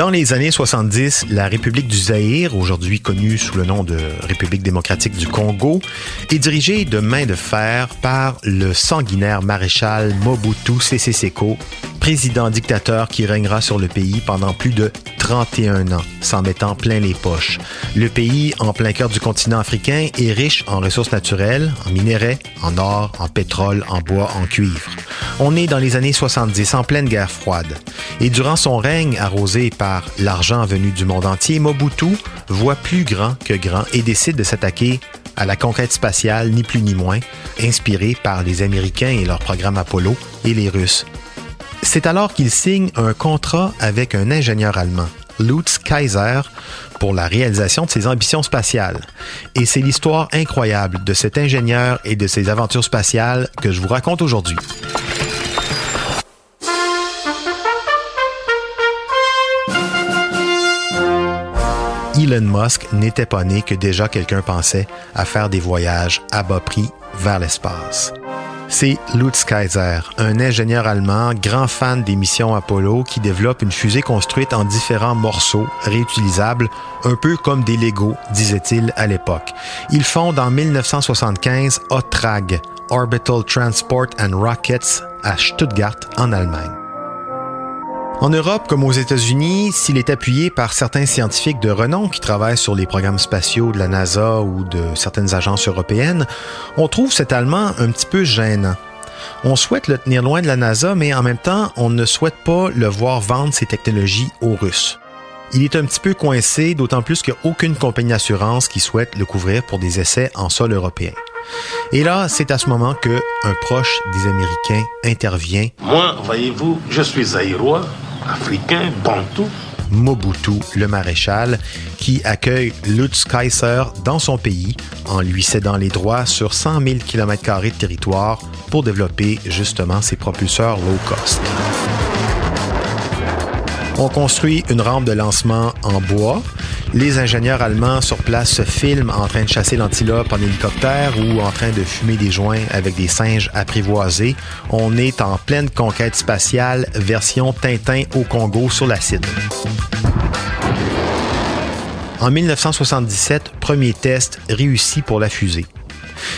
Dans les années 70, la République du Zaïre, aujourd'hui connue sous le nom de République démocratique du Congo, est dirigée de main de fer par le sanguinaire maréchal Mobutu Sese Seko, président dictateur qui régnera sur le pays pendant plus de 31 ans, s'en mettant plein les poches. Le pays, en plein cœur du continent africain, est riche en ressources naturelles, en minerais, en or, en pétrole, en bois, en cuivre. On est dans les années 70, en pleine guerre froide. Et durant son règne, arrosé par l'argent venu du monde entier, Mobutu voit plus grand que grand et décide de s'attaquer à la conquête spatiale, ni plus ni moins, inspiré par les Américains et leur programme Apollo et les Russes. C'est alors qu'il signe un contrat avec un ingénieur allemand, Lutz Kaiser, pour la réalisation de ses ambitions spatiales. Et c'est l'histoire incroyable de cet ingénieur et de ses aventures spatiales que je vous raconte aujourd'hui. Elon Musk n'était pas né que déjà quelqu'un pensait à faire des voyages à bas prix vers l'espace. C'est Lutz Kaiser, un ingénieur allemand, grand fan des missions Apollo, qui développe une fusée construite en différents morceaux réutilisables, un peu comme des Lego, disait-il à l'époque. Il fonde en 1975 OTRAG, Orbital Transport and Rockets, à Stuttgart, en Allemagne. En Europe, comme aux États-Unis, s'il est appuyé par certains scientifiques de renom qui travaillent sur les programmes spatiaux de la NASA ou de certaines agences européennes, on trouve cet Allemand un petit peu gênant. On souhaite le tenir loin de la NASA, mais en même temps, on ne souhaite pas le voir vendre ses technologies aux Russes. Il est un petit peu coincé, d'autant plus qu'il n'y a aucune compagnie d'assurance qui souhaite le couvrir pour des essais en sol européen. Et là, c'est à ce moment que un proche des Américains intervient. Moi, voyez-vous, je suis aérois, africain, bantou. Mobutu, le maréchal, qui accueille Lutz Kaiser dans son pays en lui cédant les droits sur 100 000 km de territoire pour développer justement ses propulseurs low cost. On construit une rampe de lancement en bois. Les ingénieurs allemands sur place se filment en train de chasser l'antilope en hélicoptère ou en train de fumer des joints avec des singes apprivoisés. On est en pleine conquête spatiale version Tintin au Congo sur l'acide. En 1977, premier test réussi pour la fusée.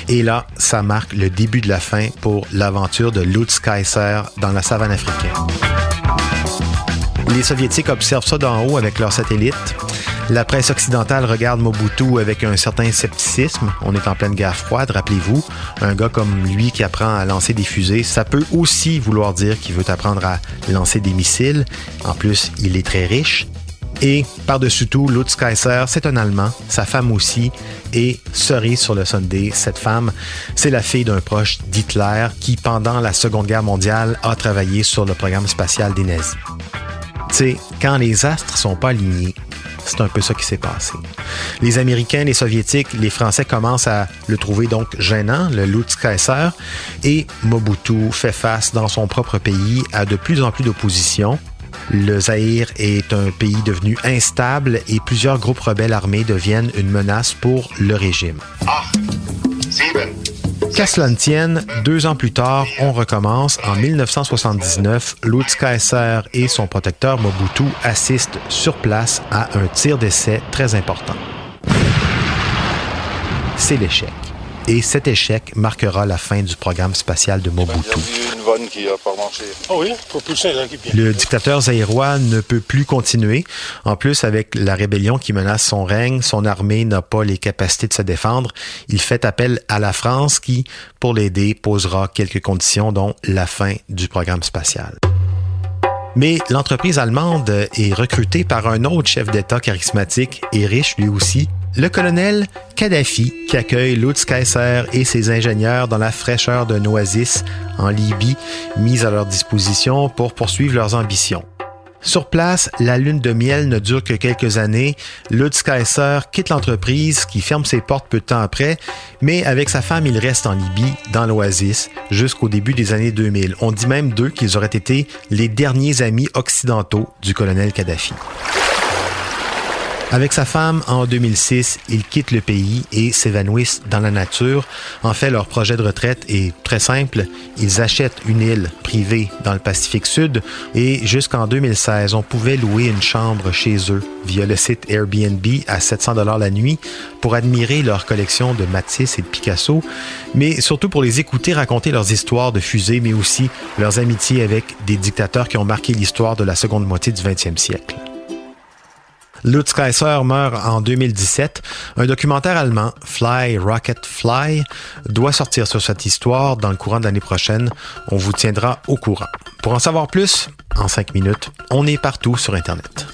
Et là, ça marque le début de la fin pour l'aventure de Lutz Kaiser dans la savane africaine. Les Soviétiques observent ça d'en haut avec leurs satellites. La presse occidentale regarde Mobutu avec un certain scepticisme. On est en pleine guerre froide, rappelez-vous. Un gars comme lui qui apprend à lancer des fusées, ça peut aussi vouloir dire qu'il veut apprendre à lancer des missiles. En plus, il est très riche. Et par-dessus tout, Lutz Kaiser, c'est un Allemand, sa femme aussi, et cerise sur le Sunday, cette femme, c'est la fille d'un proche d'Hitler qui, pendant la Seconde Guerre mondiale, a travaillé sur le programme spatial des nazis. Tu sais, quand les astres sont pas alignés, c'est un peu ça qui s'est passé. Les Américains, les Soviétiques, les Français commencent à le trouver donc gênant, le Lutz Kaiser, et Mobutu fait face dans son propre pays à de plus en plus d'opposition. Le Zaïre est un pays devenu instable et plusieurs groupes rebelles armés deviennent une menace pour le régime. Qu'à cela ne tienne, deux ans plus tard, on recommence. En 1979, Lutz Kaiser et son protecteur Mobutu assistent sur place à un tir d'essai très important. C'est l'échec. Et cet échec marquera la fin du programme spatial de Mobutu. Le dictateur zaïrois ne peut plus continuer. En plus, avec la rébellion qui menace son règne, son armée n'a pas les capacités de se défendre. Il fait appel à la France qui, pour l'aider, posera quelques conditions, dont la fin du programme spatial. Mais l'entreprise allemande est recrutée par un autre chef d'État charismatique et riche lui aussi, le colonel Kadhafi, qui accueille Lutz Kaiser et ses ingénieurs dans la fraîcheur d'un oasis en Libye, mis à leur disposition pour poursuivre leurs ambitions. Sur place, la lune de miel ne dure que quelques années. Lutz Kaiser quitte l'entreprise qui ferme ses portes peu de temps après, mais avec sa femme, il reste en Libye, dans l'Oasis, jusqu'au début des années 2000. On dit même d'eux qu'ils auraient été les derniers amis occidentaux du colonel Kadhafi. Avec sa femme, en 2006, ils quittent le pays et s'évanouissent dans la nature. En fait, leur projet de retraite est très simple. Ils achètent une île privée dans le Pacifique Sud et jusqu'en 2016, on pouvait louer une chambre chez eux via le site Airbnb à 700 dollars la nuit pour admirer leur collection de Matisse et de Picasso, mais surtout pour les écouter raconter leurs histoires de fusées, mais aussi leurs amitiés avec des dictateurs qui ont marqué l'histoire de la seconde moitié du 20e siècle. Lutz Kaiser meurt en 2017. Un documentaire allemand, Fly Rocket Fly, doit sortir sur cette histoire dans le courant de l'année prochaine. On vous tiendra au courant. Pour en savoir plus, en cinq minutes, on est partout sur Internet.